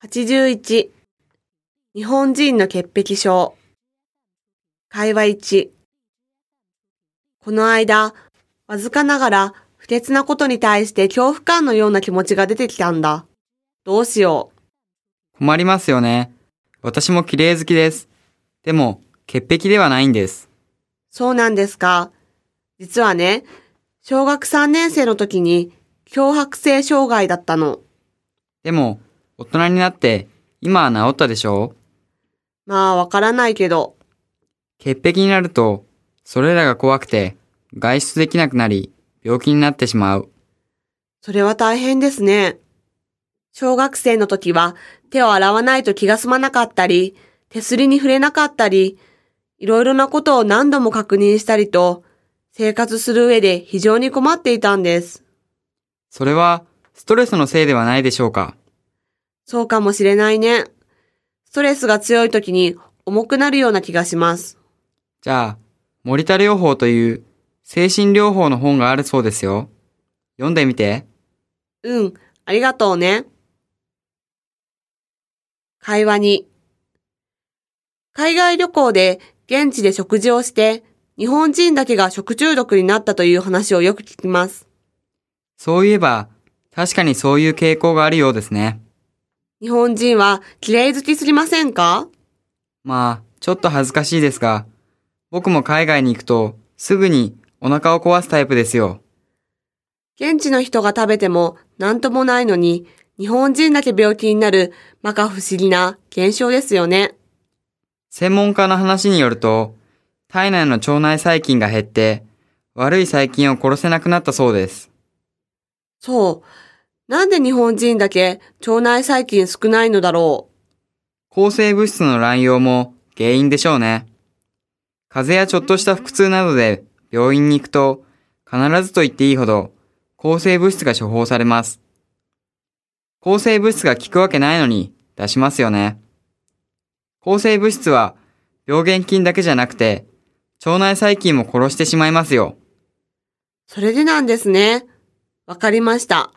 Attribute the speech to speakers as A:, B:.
A: 81日本人の潔癖症会話1この間、わずかながら不潔なことに対して恐怖感のような気持ちが出てきたんだ。どうしよう。
B: 困りますよね。私も綺麗好きです。でも、潔癖ではないんです。
A: そうなんですか。実はね、小学3年生の時に脅迫性障害だったの。
B: でも、大人になって、今は治ったでしょ？う
A: まあわからないけど、
B: 潔癖になると、それらが怖くて、外出できなくなり、病気になってしまう。
A: それは大変ですね。小学生の時は手を洗わないと気が済まなかったり、手すりに触れなかったり、いろいろなことを何度も確認したりと、生活する上で非常に困っていたんです。
B: それは、ストレスのせいではないでしょうか？
A: そうかもしれないね。ストレスが強い時に重くなるような気がします。
B: じゃあ、森田療法という、精神療法の本があるそうですよ。読んでみて。
A: うん、ありがとうね。会話に。海外旅行で現地で食事をして、日本人だけが食中毒になったという話をよく聞きます。
B: そういえば、確かにそういう傾向があるようですね。
A: 日本人は綺麗好きすぎませんか？
B: まあ、ちょっと恥ずかしいですが、僕も海外に行くと、すぐにお腹を壊すタイプですよ。
A: 現地の人が食べても何ともないのに、日本人だけ病気になる摩訶不思議な現象ですよね。
B: 専門家の話によると、体内の腸内細菌が減って、悪い細菌を殺せなくなったそうです。
A: そう。なんで日本人だけ腸内細菌少ないのだろう？
B: 抗生物質の乱用も原因でしょうね。風邪やちょっとした腹痛などで病院に行くと、必ずと言っていいほど抗生物質が処方されます。抗生物質が効くわけないのに出しますよね。抗生物質は病原菌だけじゃなくて、腸内細菌も殺してしまいますよ。
A: それでなんですね。わかりました。